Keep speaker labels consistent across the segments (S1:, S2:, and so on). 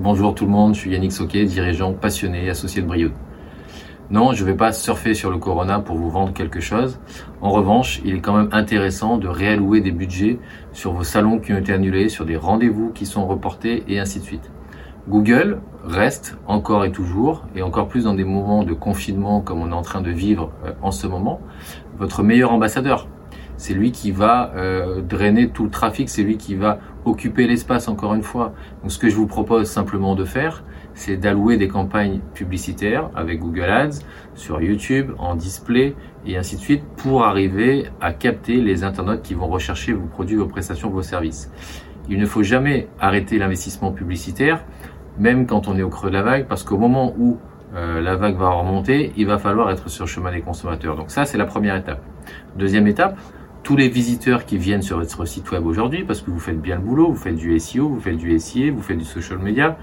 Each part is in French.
S1: Bonjour tout le monde, je suis Yannick Soquet, dirigeant passionné associé de Brioude. Non, je ne vais pas surfer sur le Corona pour vous vendre quelque chose. En revanche, il est quand même intéressant de réallouer des budgets sur vos salons qui ont été annulés, sur des rendez-vous qui sont reportés et ainsi de suite. Google reste encore et toujours, et encore plus dans des moments de confinement comme on est en train de vivre euh, en ce moment, votre meilleur ambassadeur. C'est lui qui va euh, drainer tout le trafic, c'est lui qui va occuper l'espace encore une fois. Donc ce que je vous propose simplement de faire, c'est d'allouer des campagnes publicitaires avec Google Ads sur YouTube, en display et ainsi de suite pour arriver à capter les internautes qui vont rechercher vos produits, vos prestations, vos services. Il ne faut jamais arrêter l'investissement publicitaire, même quand on est au creux de la vague, parce qu'au moment où euh, la vague va remonter, il va falloir être sur le chemin des consommateurs. Donc ça, c'est la première étape. Deuxième étape, tous les visiteurs qui viennent sur votre site web aujourd'hui, parce que vous faites bien le boulot, vous faites du SEO, vous faites du SIA, vous faites du social media,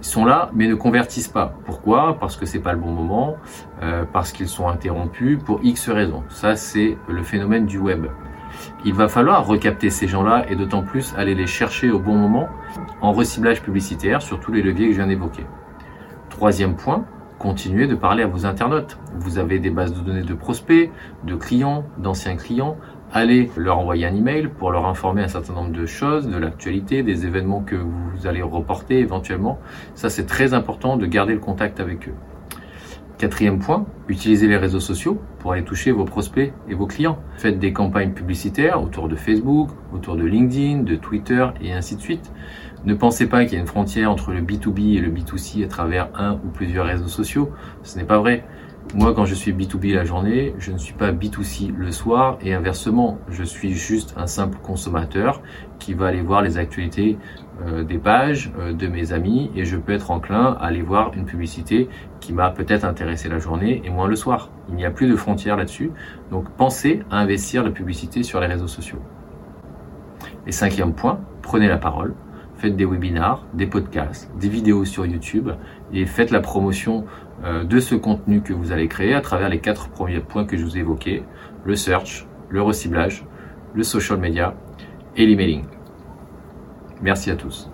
S1: sont là mais ne convertissent pas. Pourquoi? Parce que c'est pas le bon moment, euh, parce qu'ils sont interrompus pour X raisons. Ça c'est le phénomène du web. Il va falloir recapter ces gens-là et d'autant plus aller les chercher au bon moment en reciblage publicitaire sur tous les leviers que je viens d'évoquer. Troisième point, continuez de parler à vos internautes. Vous avez des bases de données de prospects, de clients, d'anciens clients allez leur envoyer un email pour leur informer un certain nombre de choses, de l'actualité, des événements que vous allez reporter éventuellement. Ça, c'est très important de garder le contact avec eux. Quatrième point, utilisez les réseaux sociaux pour aller toucher vos prospects et vos clients. Faites des campagnes publicitaires autour de Facebook, autour de LinkedIn, de Twitter et ainsi de suite. Ne pensez pas qu'il y a une frontière entre le B2B et le B2C à travers un ou plusieurs réseaux sociaux. Ce n'est pas vrai. Moi, quand je suis B2B la journée, je ne suis pas B2C le soir et inversement, je suis juste un simple consommateur qui va aller voir les actualités euh, des pages euh, de mes amis et je peux être enclin à aller voir une publicité qui m'a peut-être intéressé la journée et moins le soir. Il n'y a plus de frontières là-dessus. Donc pensez à investir la publicité sur les réseaux sociaux. Et cinquième point, prenez la parole faites des webinars, des podcasts, des vidéos sur YouTube et faites la promotion euh, de ce contenu que vous allez créer à travers les quatre premiers points que je vous ai évoqués, le search, le reciblage, le social media et l'emailing. Merci à tous.